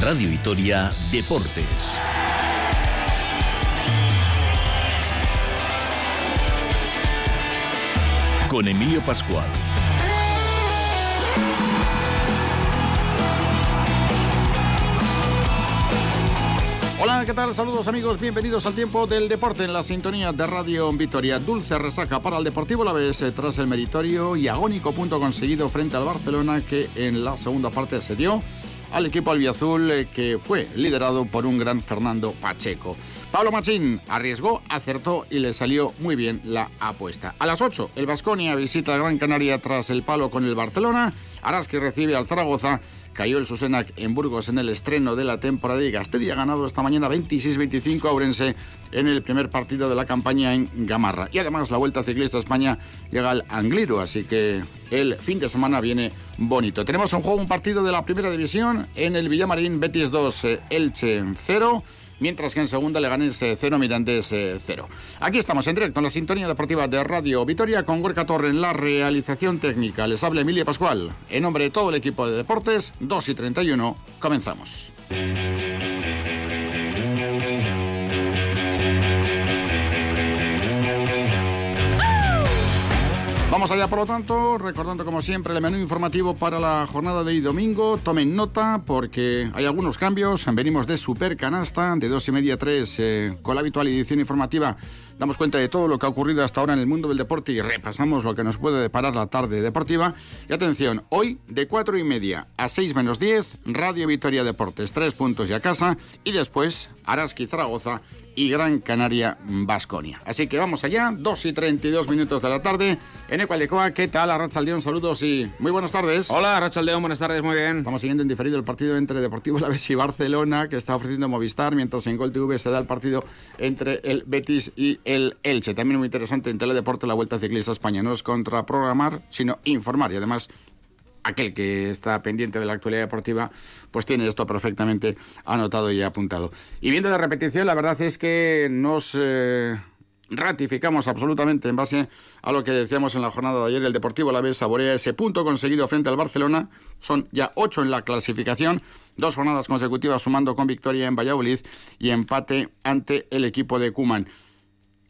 Radio Vitoria Deportes. Con Emilio Pascual. Hola, ¿qué tal? Saludos amigos, bienvenidos al tiempo del deporte en la sintonía de Radio Vitoria. Dulce resaca para el Deportivo La Vez eh, tras el meritorio y agónico punto conseguido frente al Barcelona que en la segunda parte se dio al equipo albiazul eh, que fue liderado por un gran Fernando Pacheco. Pablo Machín arriesgó, acertó y le salió muy bien la apuesta. A las 8, el Vasconia visita Gran Canaria tras el palo con el Barcelona. Araski recibe al Zaragoza Cayó el Susenac en Burgos en el estreno de la temporada y Gastedi ha ganado esta mañana 26-25 a en el primer partido de la campaña en Gamarra. Y además la Vuelta Ciclista España llega al Angliru, así que el fin de semana viene bonito. Tenemos en juego un partido de la primera división en el Villamarín Betis 2, eh, Elche 0 mientras que en segunda le ganes 0, Mirantes 0. Aquí estamos en directo en la sintonía deportiva de Radio Vitoria con Gorka Torre en la realización técnica. Les habla Emilia Pascual. En nombre de todo el equipo de deportes, 2 y 31, comenzamos. Vamos allá, por lo tanto, recordando como siempre el menú informativo para la jornada de hoy domingo. Tomen nota porque hay algunos cambios. Venimos de Super Canasta, de dos y media a tres, eh, con la habitual edición informativa. Damos cuenta de todo lo que ha ocurrido hasta ahora en el mundo del deporte y repasamos lo que nos puede deparar la tarde deportiva. Y atención, hoy de cuatro y media a seis menos diez, Radio Victoria Deportes, tres puntos y a casa. Y después, Araski Zaragoza y Gran Canaria Basconia. Así que vamos allá, 2 y 32 minutos de la tarde en Ecualecoa. ¿Qué tal, Arrachaldeón? Saludos y muy buenas tardes. Hola, Arrachaldeón, buenas tardes, muy bien. Estamos siguiendo en diferido el partido entre Deportivo La y Barcelona, que está ofreciendo Movistar, mientras en Gol TV se da el partido entre el Betis y el Elche. También muy interesante en Teledeporte la Vuelta Ciclista España. No es contraprogramar, sino informar y además aquel que está pendiente de la actualidad deportiva, pues tiene esto perfectamente anotado y apuntado. Y viendo la repetición, la verdad es que nos eh, ratificamos absolutamente en base a lo que decíamos en la jornada de ayer. El Deportivo La Vez saborea ese punto conseguido frente al Barcelona. Son ya ocho en la clasificación, dos jornadas consecutivas sumando con victoria en Valladolid y empate ante el equipo de Cuman.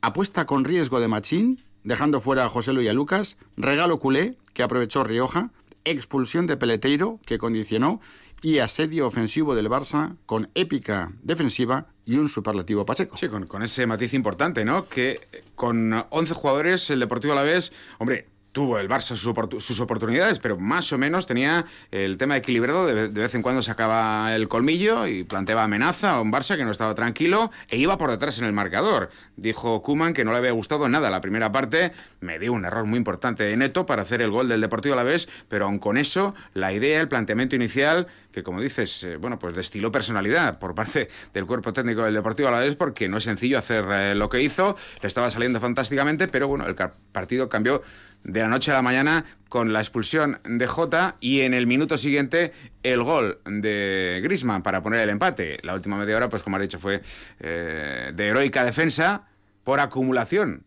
Apuesta con riesgo de Machín, dejando fuera a José Luis y a Lucas. Regalo culé, que aprovechó Rioja expulsión de Peleteiro, que condicionó, y asedio ofensivo del Barça con épica defensiva y un superlativo Pacheco. Sí, con, con ese matiz importante, ¿no? Que con 11 jugadores el Deportivo a la vez, hombre, tuvo el Barça sus, oportunidades, pero más o menos tenía el tema equilibrado. De, vez en cuando sacaba el colmillo y planteaba amenaza a un Barça que no estaba tranquilo e iba por detrás en el marcador. Dijo Kuman que no le había gustado nada la primera parte. Me dio un error muy importante de Neto para hacer el gol del Deportivo a la vez, pero aun con eso, la idea, el planteamiento inicial, que como dices, eh, bueno, pues destiló personalidad por parte del cuerpo técnico del Deportivo a la vez, porque no es sencillo hacer eh, lo que hizo. Le estaba saliendo fantásticamente, pero bueno, el partido cambió de la noche a la mañana con la expulsión de Jota y en el minuto siguiente el gol de Grisman para poner el empate. La última media hora, pues como has dicho, fue eh, de heroica defensa por acumulación,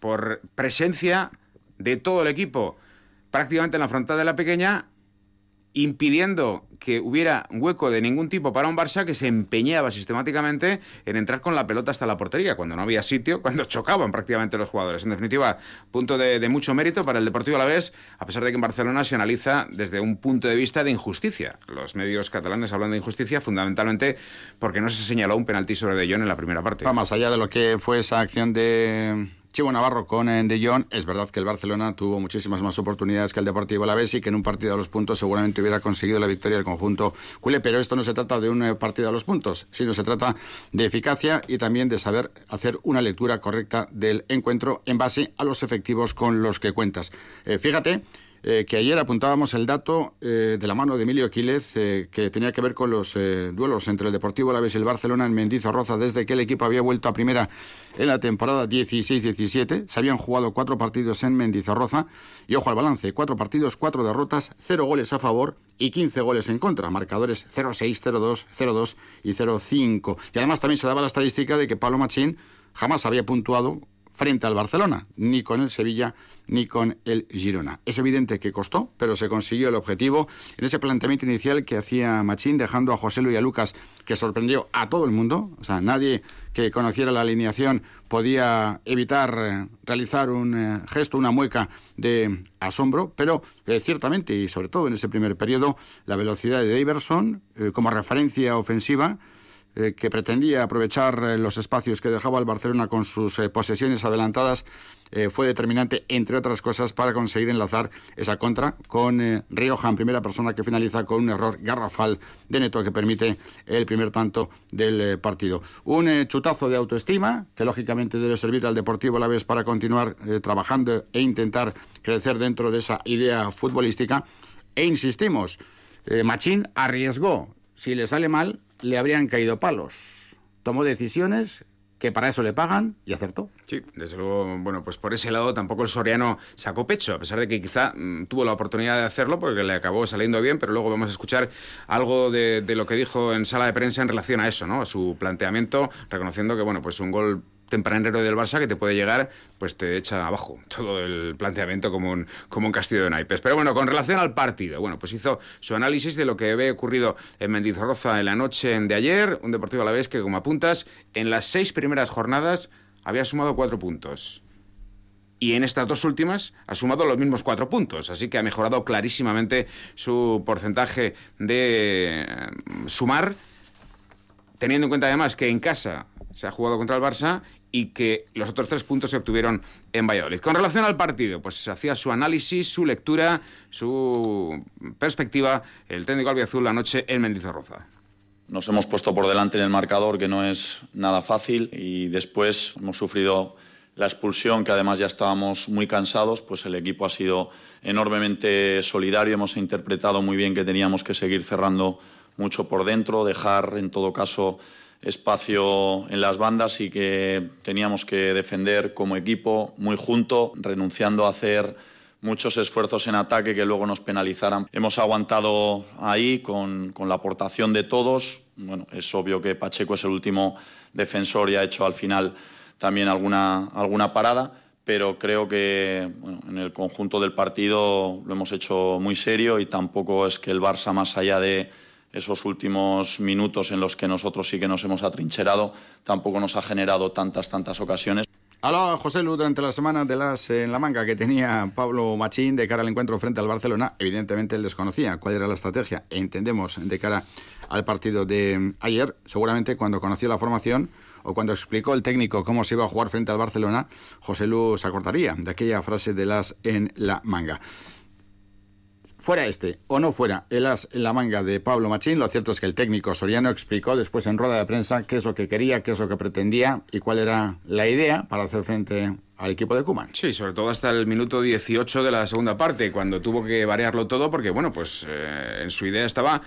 por presencia de todo el equipo prácticamente en la frontal de la pequeña impidiendo que hubiera hueco de ningún tipo para un Barça que se empeñaba sistemáticamente en entrar con la pelota hasta la portería, cuando no había sitio, cuando chocaban prácticamente los jugadores. En definitiva, punto de, mucho mérito para el Deportivo Alavés, a pesar de que en Barcelona se analiza desde un punto de vista de injusticia. Los medios catalanes hablan de injusticia fundamentalmente porque no se señaló un penalti sobre De Jong en la primera parte. Más allá de lo que fue esa acción de Chivo Navarro con eh, De es verdad que el Barcelona tuvo muchísimas más oportunidades que el Deportivo Alavés y que en un partido a los puntos seguramente hubiera conseguido la victoria del conjunto culé, pero esto no se trata de un eh, partido a los puntos, sino se trata de eficacia y también de saber hacer una lectura correcta del encuentro en base a los efectivos con los que cuentas. Eh, fíjate eh, que ayer apuntábamos el dato eh, de la mano de Emilio Aquiles, eh, que tenía que ver con los duelos entre el Deportivo Alavés y el Barcelona en Mendizorroza desde que el equipo había vuelto a primera en la temporada 16-17. Se habían jugado cuatro partidos en Mendizorroza y ojo al balance, cuatro partidos, cuatro derrotas, cero goles a favor y 15 goles en contra, marcadores 0-6, 0-2, 0-2 y 0-5. Y además también se daba la estadística de que Pablo Machín jamás había puntuado frente al Barcelona, ni con el Sevilla ni con el Girona. Es evidente que costó, pero se consiguió el objetivo en ese planteamiento inicial que hacía Machín, dejando a José Luis y a Lucas, que sorprendió a todo el mundo. O sea, nadie que conociera la alineación podía evitar eh, realizar un eh, gesto, una mueca de asombro, pero eh, ciertamente, y sobre todo en ese primer periodo, la velocidad de Daverson como referencia ofensiva, eh, que pretendía aprovechar eh, los espacios que dejaba el Barcelona con sus eh, posesiones adelantadas, fue determinante, entre otras cosas, para conseguir enlazar esa contra con Rioja en primera persona que finaliza con un error garrafal de Neto que permite el primer tanto del partido. Un chutazo de autoestima que lógicamente debe servir al Deportivo a la vez para continuar trabajando e intentar crecer dentro de esa idea futbolística. E insistimos, Machín arriesgó. Si le sale mal, le habrían caído palos. Tomó decisiones que para eso le pagan y acertó. Sí, desde luego, bueno, pues por ese lado tampoco el Soriano sacó pecho, a pesar de que quizá mm, tuvo la oportunidad de hacerlo porque le acabó saliendo bien, pero luego vamos a escuchar algo de, de, lo que dijo en sala de prensa en relación a eso, ¿no? A su planteamiento, reconociendo que, bueno, pues un gol tempranero del Barça que te puede llegar, pues te echa abajo todo el planteamiento como un, como un castillo de naipes. Pero bueno, con relación al partido, bueno, pues hizo su análisis de lo que había ocurrido en Mendizorroza en la noche de ayer, un Deportivo a la vez que, como apuntas, en las seis primeras jornadas había sumado cuatro puntos. Y en estas dos últimas ha sumado los mismos cuatro puntos, así que ha mejorado clarísimamente su porcentaje de eh, sumar, teniendo en cuenta además que en casa se ha jugado contra el Barça y que los otros tres puntos se obtuvieron en Valladolid. Con relación al partido, pues se hacía su análisis, su lectura, su perspectiva, el técnico albiazul la noche en Mendizorroza. Nos hemos puesto por delante en el marcador, que no es nada fácil, y después hemos sufrido la expulsión, que además ya estábamos muy cansados, pues el equipo ha sido enormemente solidario, hemos interpretado muy bien que teníamos que seguir cerrando mucho por dentro, dejar en todo caso espacio en las bandas y que teníamos que defender como equipo muy junto, renunciando a hacer muchos esfuerzos en ataque que luego nos penalizaran. Hemos aguantado ahí con, la aportación de todos. Bueno, es obvio que Pacheco es el último defensor y ha hecho al final también alguna, alguna parada, pero creo que en el conjunto del partido lo hemos hecho muy serio y tampoco es que el Barça, más allá de esos últimos minutos en los que nosotros sí que nos hemos atrincherado, tampoco nos ha generado tantas, tantas ocasiones. Hablaba José Lu durante la semana de las en la manga que tenía Pablo Machín de cara al encuentro frente al Barcelona. Evidentemente él desconocía cuál era la estrategia e entendemos de cara al partido de ayer. Seguramente cuando conoció la formación o cuando explicó el técnico cómo se iba a jugar frente al Barcelona, José Lu se acordaría de aquella frase de las en la manga fuera este o no fuera el as en la manga de Pablo Machín, lo cierto es que el técnico Soriano explicó después en rueda de prensa qué es lo que quería, qué es lo que pretendía y cuál era la idea para hacer frente al equipo de Kuman. Sí, sobre todo hasta el minuto 18 de la segunda parte, cuando tuvo que variarlo todo, porque bueno, pues eh, en su idea estaba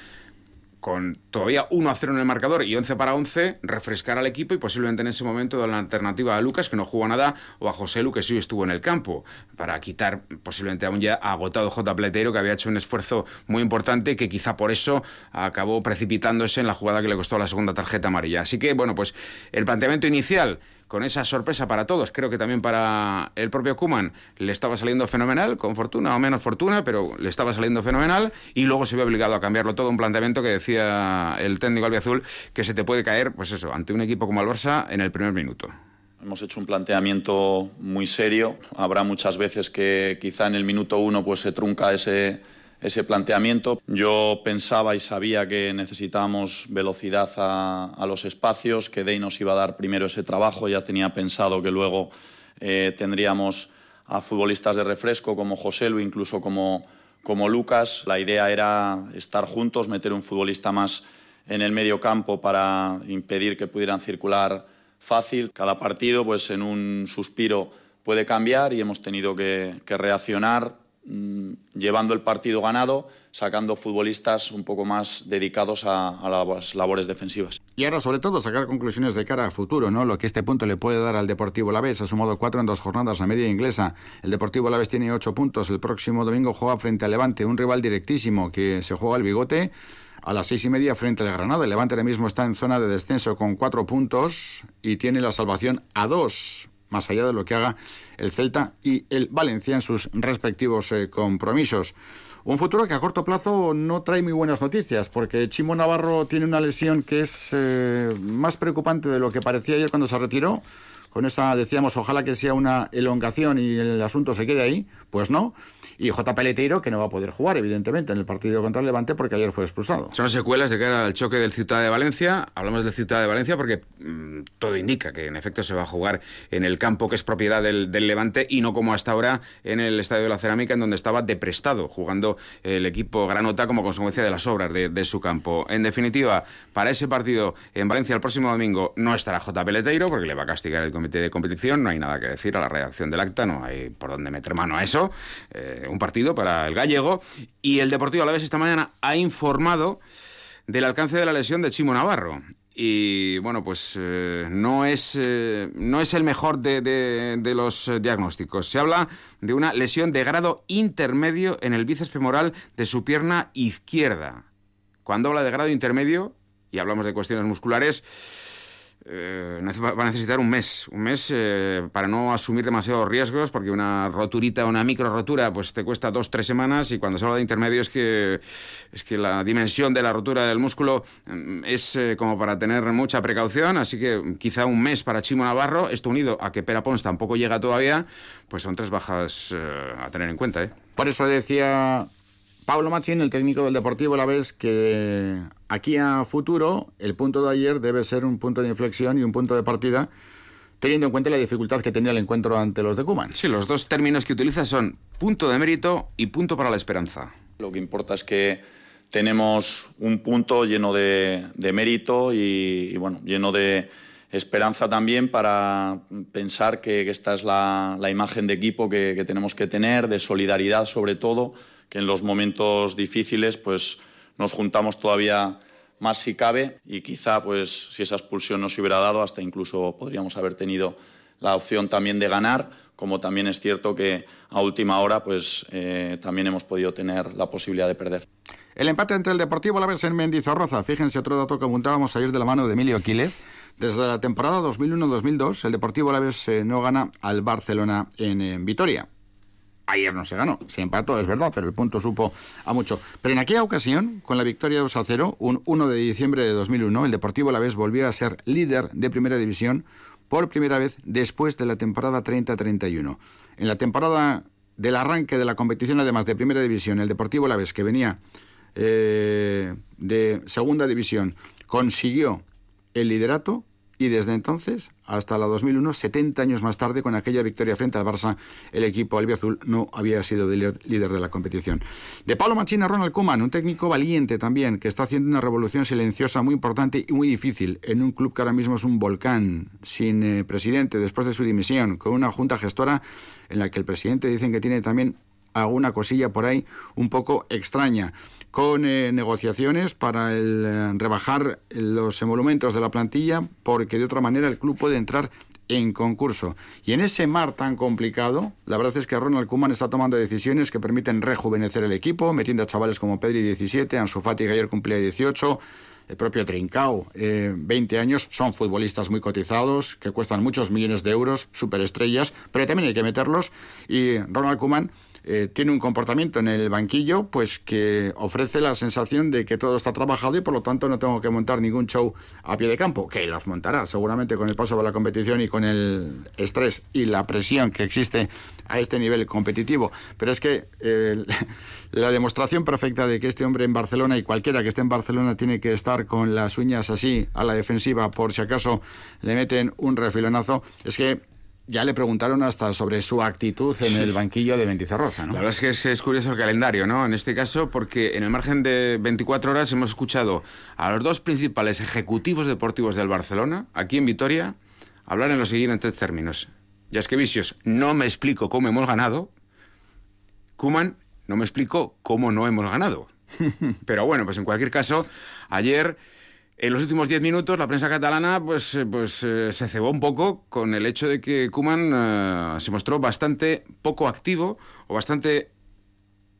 con todavía 1 a 0 en el marcador y 11 para 11, refrescar al equipo y posiblemente en ese momento dar la alternativa a Lucas, que no jugó nada, o a José Lu, que sí estuvo en el campo, para quitar posiblemente a un ya agotado J. Pletero, que había hecho un esfuerzo muy importante, que quizá por eso acabó precipitándose en la jugada que le costó la segunda tarjeta amarilla. Así que, bueno, pues el planteamiento inicial con esa sorpresa para todos. Creo que también para el propio Kuman le estaba saliendo fenomenal, con fortuna o menos fortuna, pero le estaba saliendo fenomenal y luego se ve obligado a cambiarlo todo. Un planteamiento que decía el técnico albiazul que se te puede caer, pues eso, ante un equipo como el en el primer minuto. Hemos hecho un planteamiento muy serio. Habrá muchas veces que quizá en el minuto uno pues se trunca ese ese planteamiento. Yo pensaba y sabía que necesitábamos velocidad a, los espacios, que Dey nos iba a dar primero ese trabajo, ya tenía pensado que luego eh, tendríamos a futbolistas de refresco como José Lu, incluso como, como Lucas. La idea era estar juntos, meter un futbolista más en el medio campo para impedir que pudieran circular fácil. Cada partido, pues en un suspiro puede cambiar y hemos tenido que reaccionar Mm, llevando el partido ganado, sacando futbolistas un poco más dedicados a, las labores defensivas. Y ahora, sobre todo, sacar conclusiones de cara a futuro, ¿no? Lo que este punto le puede dar al Deportivo Laves. Ha sumado cuatro en dos jornadas la media inglesa. El Deportivo Laves tiene ocho puntos. El próximo domingo juega frente al Levante, un rival directísimo que se juega al bigote a las seis y media frente al Granada. El Levante ahora mismo está en zona de descenso con cuatro puntos y tiene la salvación a dos más allá de lo que haga el Celta y el Valencia en sus respectivos eh, compromisos. Un futuro que a corto plazo no trae muy buenas noticias, porque Chimo Navarro tiene una lesión que es eh, más preocupante de lo que parecía ayer cuando se retiró. Con esa decíamos, ojalá que sea una elongación y el asunto se quede ahí. Pues no. Y J. Peleteiro, que no va a poder jugar, evidentemente, en el partido contra el Levante porque ayer fue expulsado. Son secuelas de cara al choque del Ciudad de Valencia. Hablamos del Ciudad de Valencia porque mm, todo indica que en efecto se va a jugar en el campo que es propiedad del, Levante y no como hasta ahora en el Estadio de la Cerámica, en donde estaba deprestado, jugando el equipo Granota como consecuencia de las obras de, su campo. En definitiva, para ese partido en Valencia el próximo domingo no estará J. Peleteiro porque le va a castigar el comité de competición. No hay nada que decir a la redacción del acta, no hay por dónde meter mano a eso. Eh, un partido para el gallego. Y el Deportivo a la vez esta mañana ha informado del alcance de la lesión de Chimo Navarro. Y bueno, pues eh, no, es, eh, no es el mejor de, de, los diagnósticos. Se habla de una lesión de grado intermedio en el bíceps femoral de su pierna izquierda. Cuando habla de grado intermedio, y hablamos de cuestiones musculares, eh, va a necesitar un mes, un mes eh, para no asumir demasiados riesgos, porque una roturita, una micro rotura, pues te cuesta dos, tres semanas y cuando se habla de intermedio es que, es que la dimensión de la rotura del músculo mm, es eh, como para tener mucha precaución, así que quizá un mes para Chimo Navarro, esto unido a que Pera Pons tampoco llega todavía, pues son tres bajas a tener en cuenta. Por eso decía Pablo Machín, el técnico del Deportivo la vez que aquí a futuro el punto de ayer debe ser un punto de inflexión y un punto de partida teniendo en cuenta la dificultad que tenía el encuentro ante los de Cuman. Sí, los dos términos que utiliza son punto de mérito y punto para la esperanza. Lo que importa es que tenemos un punto lleno de, mérito y, bueno, lleno de esperanza también para pensar que, esta es la, imagen de equipo que, que tenemos que tener, de solidaridad sobre todo que en los momentos difíciles pues nos juntamos todavía más si cabe y quizá pues si esa expulsión no se hubiera dado hasta incluso podríamos haber tenido la opción también de ganar, como también es cierto que a última hora pues eh, también hemos podido tener la posibilidad de perder. El empate entre el Deportivo la vez en Mendizorroza, fíjense otro dato que apuntábamos ayer de la mano de Emilio Aquiles, desde la temporada 2001-2002 el Deportivo la vez eh, no gana al Barcelona en Vitoria. Ayer no se ganó, se empató, es verdad, pero el punto supo a mucho. Pero en aquella ocasión, con la victoria 2 a 0, un 1 de diciembre de 2001, el Deportivo vez volvió a ser líder de primera división por primera vez después de la temporada 30-31. En la temporada del arranque de la competición, además de primera división, el Deportivo vez que venía eh, de segunda división, consiguió el liderato y desde entonces hasta la 2001, 70 años más tarde, con aquella victoria frente al Barça, el equipo albiazul no había sido líder, de la competición. De Pablo Machina, Ronald Koeman, un técnico valiente también, que está haciendo una revolución silenciosa muy importante y muy difícil en un club que ahora mismo es un volcán, sin eh, presidente después de su dimisión, con una junta gestora en la que el presidente dicen que tiene también alguna cosilla por ahí un poco extraña con eh, negociaciones para eh, rebajar los emolumentos de la plantilla, porque de otra manera el club puede entrar en concurso. Y en ese mar tan complicado, la verdad es que Ronald Koeman está tomando decisiones que permiten rejuvenecer el equipo, metiendo a chavales como Pedri 17, Ansu Fati que ayer cumplía 18, el propio Trincao, 20 eh, años, son futbolistas muy cotizados, que cuestan muchos millones de euros, superestrellas, pero también hay que meterlos. Y Ronald Koeman eh, tiene un comportamiento en el banquillo pues que ofrece la sensación de que todo está trabajado y por lo tanto no tengo que montar ningún show a pie de campo, que los montará seguramente con el paso de la competición y con el estrés y la presión que existe a este nivel competitivo. Pero es que eh, la demostración perfecta de que este hombre en Barcelona y cualquiera que esté en Barcelona tiene que estar con las uñas así a la defensiva por si acaso le meten un refilonazo, es que ya le preguntaron hasta sobre su actitud en el banquillo de Mentizarroza, ¿no? La verdad es que es, curioso el calendario, ¿no? En este caso, porque en el margen de 24 horas hemos escuchado a los dos principales ejecutivos deportivos del Barcelona, aquí en Vitoria, hablar en los siguientes términos. Ya es que Vicios, no me explico cómo hemos ganado. Kuman, no me explico cómo no hemos ganado. Pero bueno, pues en cualquier caso, ayer en los últimos diez minutos la prensa catalana pues, eh, pues eh, se cebó un poco con el hecho de que Kuman eh, se mostró bastante poco activo o bastante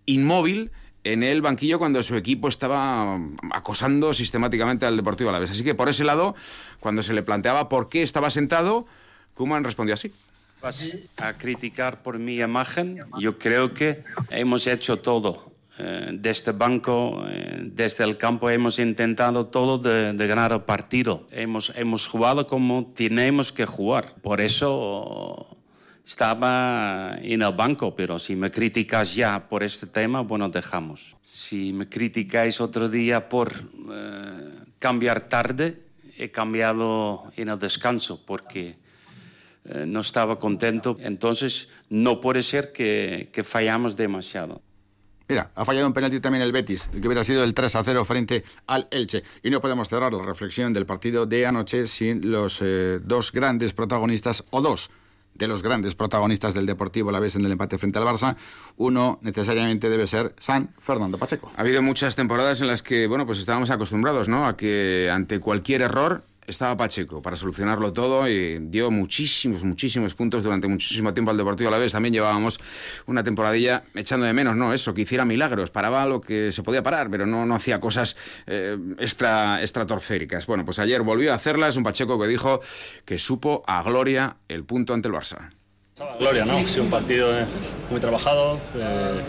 inmóvil en el banquillo cuando su equipo estaba acosando sistemáticamente al Deportivo Alavés. Así que por ese lado, cuando se le planteaba por qué estaba sentado, Kuman respondió así. Vas a criticar por mi imagen. Yo creo que hemos hecho todo. Eh, desde este banco, eh, desde el campo, hemos intentado todo de, ganar el partido. Hemos, hemos jugado como tenemos que jugar. Por eso estaba en el banco, pero si me criticas ya por este tema, bueno, dejamos. Si me criticáis otro día por eh, cambiar tarde, he cambiado en el descanso porque eh, no estaba contento. Entonces, no puede ser que, que, fallamos demasiado. Mira, ha fallado un penalti también el Betis, que hubiera sido el 3 a 0 frente al Elche. Y no podemos cerrar la reflexión del partido de anoche sin los eh, dos grandes protagonistas, o dos de los grandes protagonistas del Deportivo la vez en el empate frente al Barça, uno necesariamente debe ser San Fernando Pacheco. Ha habido muchas temporadas en las que, bueno, pues estábamos acostumbrados, ¿no? A que ante cualquier error estaba Pacheco para solucionarlo todo y dio muchísimos, muchísimos puntos durante muchísimo tiempo al Deportivo a la vez. También llevábamos una temporadilla echando de menos, ¿no? Eso, que hiciera milagros, paraba lo que se podía parar, pero no, no hacía cosas eh, extra, estratosféricas. Bueno, pues ayer volvió a hacerlas, un Pacheco que dijo que supo a gloria el punto ante el Barça. Gloria, ¿no? Sido un partido eh, muy trabajado, eh,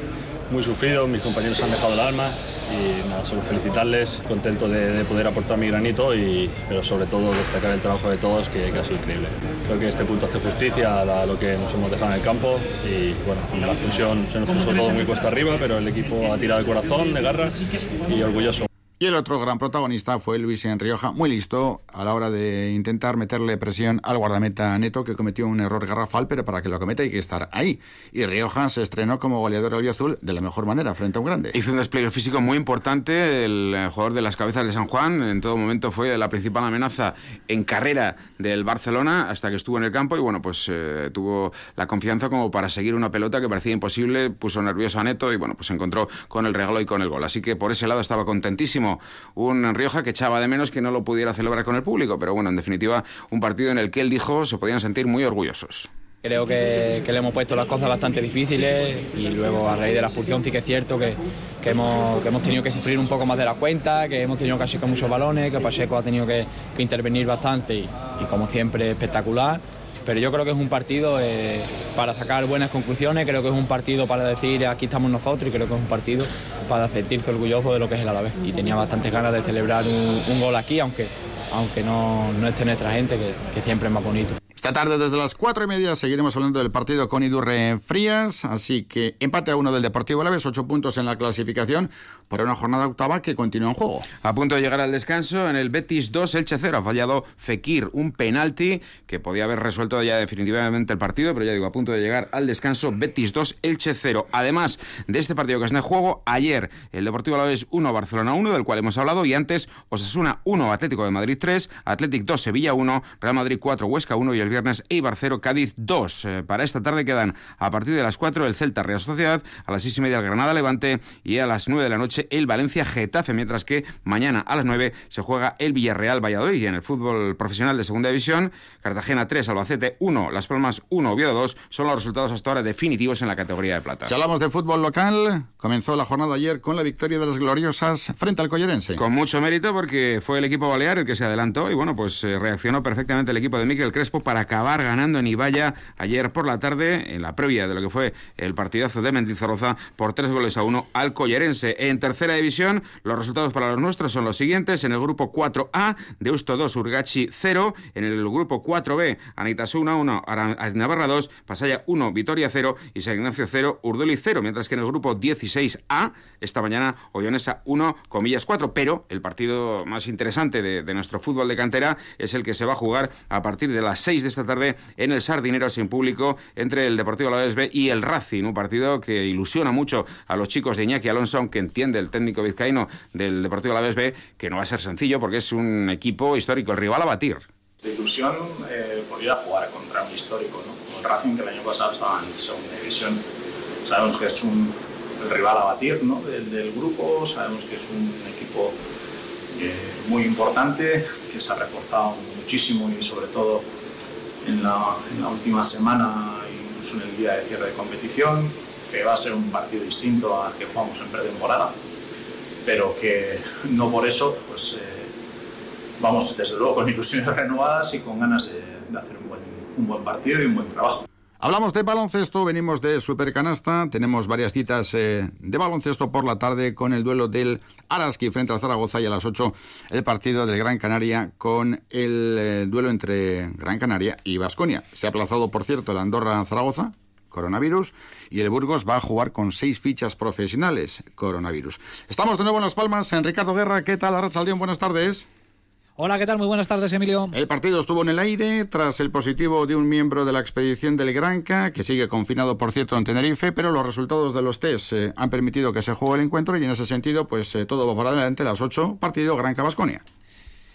muy sufrido, mis compañeros han dejado el alma y nada, solo felicitarles, contento de, poder aportar mi granito, y, pero sobre todo destacar el trabajo de todos que, ha sido increíble. Creo que este punto hace justicia a, lo que nos hemos dejado en el campo y bueno, la expulsión se nos puso todo muy cuesta arriba, pero el equipo ha tirado el corazón, de garras y orgulloso. Y el otro gran protagonista fue Luis Rioja, muy listo a la hora de intentar meterle presión al guardameta Neto, que cometió un error garrafal, pero para que lo cometa hay que estar ahí. Y Rioja se estrenó como goleador azul de la mejor manera, frente a un grande. Hizo un despliegue físico muy importante, el jugador de las cabezas de San Juan, en todo momento fue la principal amenaza en carrera del Barcelona hasta que estuvo en el campo y bueno, pues eh, tuvo la confianza como para seguir una pelota que parecía imposible, puso nervioso a Neto y bueno, pues se encontró con el regalo y con el gol. Así que por ese lado estaba contentísimo un Rioja que echaba de menos que no lo pudiera celebrar con el público, pero bueno, en definitiva, un partido en el que él dijo se podían sentir muy orgullosos. Creo que, le hemos puesto las cosas bastante difíciles y luego a raíz de la expulsión sí que es cierto que, hemos, tenido que sufrir un poco más de la cuenta, que hemos tenido casi con muchos balones, que Pacheco ha tenido que, intervenir bastante y, como siempre espectacular pero yo creo que es un partido eh, para sacar buenas conclusiones, creo que es un partido para decir aquí estamos nosotros y creo que es un partido para sentirse orgulloso de lo que es el Alavés. Y tenía bastantes ganas de celebrar un, gol aquí, aunque, aunque no, no esté nuestra gente, que, que siempre es más bonito. Esta tarde desde las cuatro y media seguiremos hablando del partido con Idurre Frías, así que empate a uno del Deportivo Alavés, ocho puntos en la clasificación por una jornada octava que continúa en juego. A punto de llegar al descanso, en el Betis 2, Elche 0, ha fallado Fekir, un penalti que podía haber resuelto ya definitivamente el partido, pero ya digo, a punto de llegar al descanso, Betis 2, Elche 0. Además de este partido que está en juego, ayer el Deportivo Alavés 1, Barcelona 1, del cual hemos hablado, y antes Osasuna 1, Atlético de Madrid 3, Atlético 2, Sevilla 1, Real Madrid 4, Huesca 1 y el viernes Eibar 0, Cádiz 2. Eh, para esta tarde quedan a partir de las 4 el Celta Real Sociedad, a las 6 y media el Granada Levante y a las 9 de la noche el Valencia Getafe, mientras que mañana a las 9 se juega el Villarreal Valladolid y en el fútbol profesional de segunda división, Cartagena 3, Albacete 1, Las Palmas 1, Oviedo 2 son los resultados hasta ahora definitivos en la categoría de plata. Si hablamos de fútbol local, comenzó la jornada ayer con la victoria de las gloriosas frente al Collerense. Con mucho mérito porque fue el equipo balear el que se adelantó y bueno, pues eh, reaccionó perfectamente el equipo de Miquel Crespo para acabar ganando en Ibaya ayer por la tarde, en la previa de lo que fue el partidazo de Mendizorroza, por tres goles a uno al Collerense. En tercera división, los resultados para los nuestros son los siguientes. En el grupo 4A, Deusto 2, Urgachi 0. En el grupo 4B, Anitasu 1 1, Navarra 2, Pasaya 1, Vitoria 0 y San Ignacio 0, Urdoli 0. Mientras que en el grupo 16A, esta mañana, Ollonesa 1, comillas 4. Pero el partido más interesante de, de nuestro fútbol de cantera es el que se va a jugar a partir de las 6 de esta tarde en el Sardinero sin público entre el Deportivo Alavés B y el Racing, un partido que ilusiona mucho a los chicos de Iñaki Alonso, que entiende el técnico vizcaíno del Deportivo Alavés B, que no va a ser sencillo porque es un equipo histórico, el rival a batir. De ilusión eh, por ir a jugar contra un histórico, ¿no? el Racing que el año pasado estaba en segunda división. Sabemos que es un, el rival a batir ¿no? del, grupo, sabemos que es un equipo eh, muy importante, que se ha reforzado muchísimo y sobre todo en la, última semana, incluso en el día de cierre de competición, que va a ser un partido distinto al que jugamos en pretemporada, pero que no por eso, pues eh, vamos desde luego con ilusiones renovadas y con ganas de, hacer un buen, un buen partido y un buen trabajo. Hablamos de baloncesto, venimos de Supercanasta, tenemos varias citas eh, de baloncesto por la tarde con el duelo del Araski frente al Zaragoza y a las 8 el partido del Gran Canaria con el eh, duelo entre Gran Canaria y Vasconia. Se ha aplazado, por cierto, el Andorra-Zaragoza, coronavirus, y el Burgos va a jugar con seis fichas profesionales, coronavirus. Estamos de nuevo en Las Palmas. En Ricardo Guerra, ¿qué tal, Arrachaldeón? Buenas tardes. Hola, ¿qué tal? Muy buenas tardes, Emilio. El partido estuvo en el aire tras el positivo de un miembro de la expedición del Granca, que sigue confinado, por cierto, en Tenerife, pero los resultados de los test eh, han permitido que se juegue el encuentro y en ese sentido, pues eh, todo va por adelante, las 8, partido Granca-Basconia.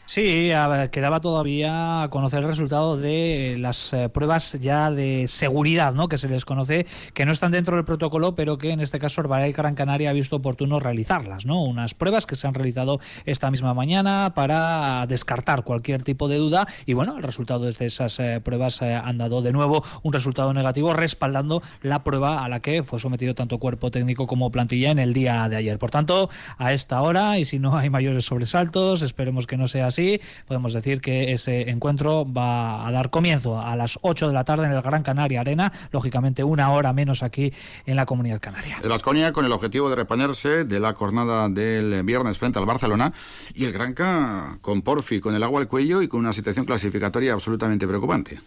Sí, quedaba todavía a conocer el resultado de las eh, pruebas ya de seguridad, ¿no? Que se les conoce, que no están dentro del protocolo, pero que en este caso Herbalife Gran Canaria ha visto oportuno realizarlas, ¿no? Unas pruebas que se han realizado esta misma mañana para descartar cualquier tipo de duda y bueno, el resultado de esas eh, pruebas eh, han dado de nuevo un resultado negativo, respaldando la prueba a la que fue sometido tanto cuerpo técnico como plantilla en el día de ayer. Por tanto, a esta hora y si no hay mayores sobresaltos, esperemos que no sea así podemos decir que ese encuentro va a dar comienzo a las 8 de la tarde en el Gran Canaria Arena, lógicamente una hora menos aquí en la Comunidad Canaria. El Vasconia con el objetivo de reponerse de la jornada del viernes frente al Barcelona y el Granca con Porfi, con el agua al cuello y con una situación clasificatoria absolutamente preocupante.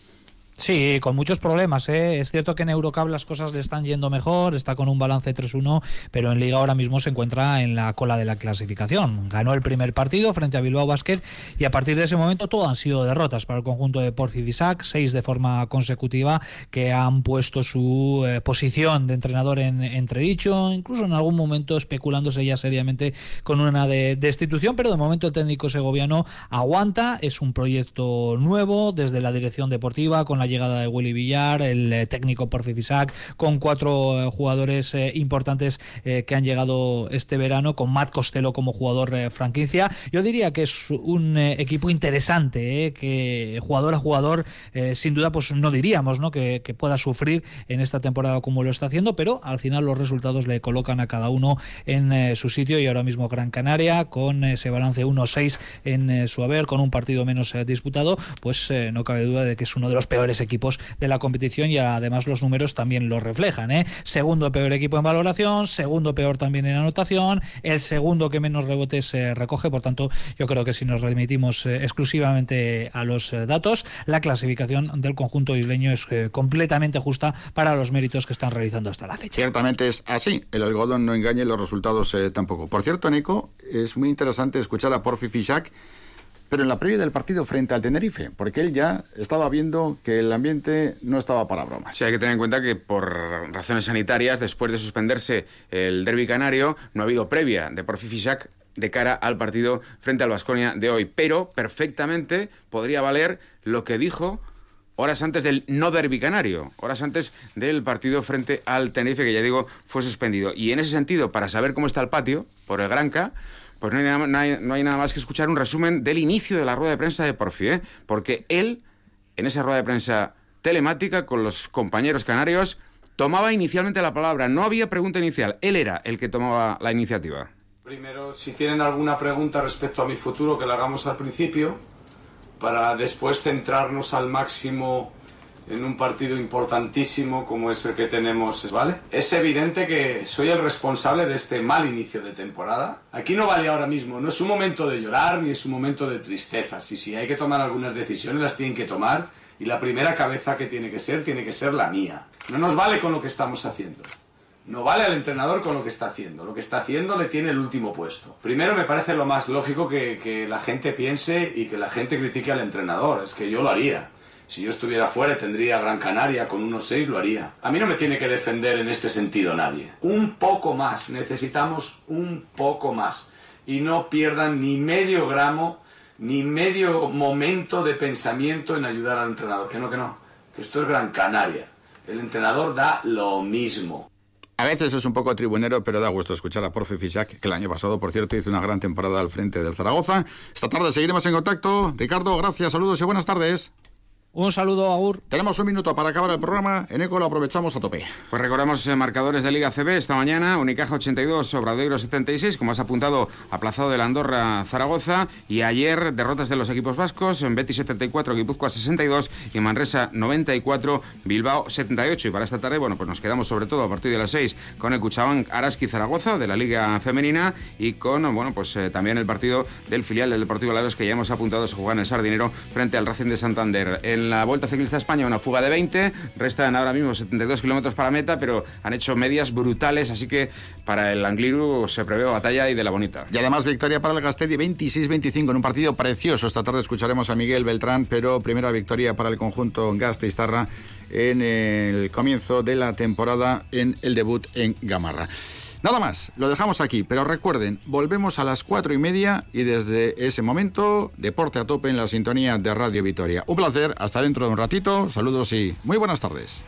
Sí, con muchos problemas. ¿eh? Es cierto que en Eurocup las cosas le están yendo mejor, está con un balance 3-1, pero en Liga ahora mismo se encuentra en la cola de la clasificación. Ganó el primer partido frente a Bilbao Basket y a partir de ese momento todo han sido derrotas para el conjunto de Porcivisac, seis de forma consecutiva que han puesto su eh, posición de entrenador en entredicho, incluso en algún momento especulándose ya seriamente con una de destitución, pero de momento el técnico segoviano aguanta, es un proyecto nuevo desde la dirección deportiva con la llegada de Willy Villar, el eh, técnico por Fifisac, con cuatro eh, jugadores eh, importantes que han llegado este verano, con Matt Costello como jugador franquicia. Yo diría que es un equipo interesante, que jugador a jugador, sin duda, pues no diríamos ¿no? Que, pueda sufrir en esta temporada como lo está haciendo, pero al final los resultados le colocan a cada uno en su sitio y ahora mismo Gran Canaria, con ese balance 1-6 en su haber, con un partido menos disputado, pues no cabe duda de que es uno de los peores equipos de la competición y además los números también lo reflejan. ¿eh? Segundo peor equipo en valoración, segundo peor también en anotación, el segundo que menos rebotes se recoge, por tanto yo creo que si nos remitimos eh, exclusivamente a los eh, datos, la clasificación del conjunto isleño es completamente justa para los méritos que están realizando hasta la fecha. Ciertamente es así, el algodón no engaña y los resultados tampoco. Por cierto, Nico, es muy interesante escuchar a Porfi Fisac pero en la previa del partido frente al Tenerife, porque él ya estaba viendo que el ambiente no estaba para bromas. Sí, hay que tener en cuenta que por razones sanitarias, después de suspenderse el derby canario, no ha habido previa de Porfi Fisac de cara al partido frente al Vasconia de hoy, pero perfectamente podría valer lo que dijo horas antes del no derby canario, horas antes del partido frente al Tenerife, que ya digo, fue suspendido. Y en ese sentido, para saber cómo está el patio, por el Granca, pues no hay, nada, más que escuchar un resumen del inicio de la rueda de prensa de Porfi, ¿eh? porque él, en esa rueda de prensa telemática con los compañeros canarios, tomaba inicialmente la palabra. No había pregunta inicial, él era el que tomaba la iniciativa. Primero, si tienen alguna pregunta respecto a mi futuro, que la hagamos al principio, para después centrarnos al máximo en un partido importantísimo como es el que tenemos, ¿vale? Es evidente que soy el responsable de este mal inicio de temporada. Aquí no vale ahora mismo, no es un momento de llorar ni es un momento de tristeza. Si, si hay que tomar algunas decisiones, las tienen que tomar y la primera cabeza que tiene que ser, tiene que ser la mía. No nos vale con lo que estamos haciendo. No vale al entrenador con lo que está haciendo. Lo que está haciendo le tiene el último puesto. Primero me parece lo más lógico que la gente piense y que la gente critique al entrenador. Es que yo lo haría. Si yo estuviera fuera y tendría Gran Canaria con unos seis, lo haría. A mí no me tiene que defender en este sentido nadie. Un poco más, necesitamos un poco más. Y no pierdan ni medio gramo, ni medio momento de pensamiento en ayudar al entrenador. Que no, que no. Que esto es Gran Canaria. El entrenador da lo mismo. A veces es un poco tribunero, pero da gusto escuchar a Profe Fisac, que el año pasado, por cierto, hizo una gran temporada al frente del Zaragoza. Esta tarde seguiremos en contacto. Ricardo, gracias, saludos y buenas tardes. Un saludo, Agur. Tenemos un minuto para acabar el programa. En ECO lo aprovechamos a tope. Pues recordamos eh, marcadores de Liga CB esta mañana. Unicaja 82, Obradoiro 76, como has apuntado, aplazado del Andorra Zaragoza. Y ayer derrotas de los equipos vascos, en Betis 74, Guipúzcoa 62 y Manresa 94, Bilbao 78. Y para esta tarde, bueno, pues nos quedamos sobre todo a partir de las 6 con el Cuchabán Araski Zaragoza de la Liga Femenina y con, bueno, pues eh, también el partido del filial del Deportivo Lados que ya hemos apuntado se juega en el Sardinero frente al Racing de Santander en la Vuelta Ciclista España una fuga de 20, restan ahora mismo 72 kilómetros para meta, pero han hecho medias brutales, así que para el Angliru se prevé batalla y de la bonita. Y además victoria para el Gastedi 26-25 en un partido precioso. Esta tarde escucharemos a Miguel Beltrán, pero primera victoria para el conjunto Gasteiztarra en el comienzo de la temporada en el debut en Gamarra. Nada más, lo dejamos aquí, pero recuerden, volvemos a las cuatro y media y desde ese momento, deporte a tope en la sintonía de Radio Vitoria. Un placer, hasta dentro de un ratito, saludos y muy buenas tardes.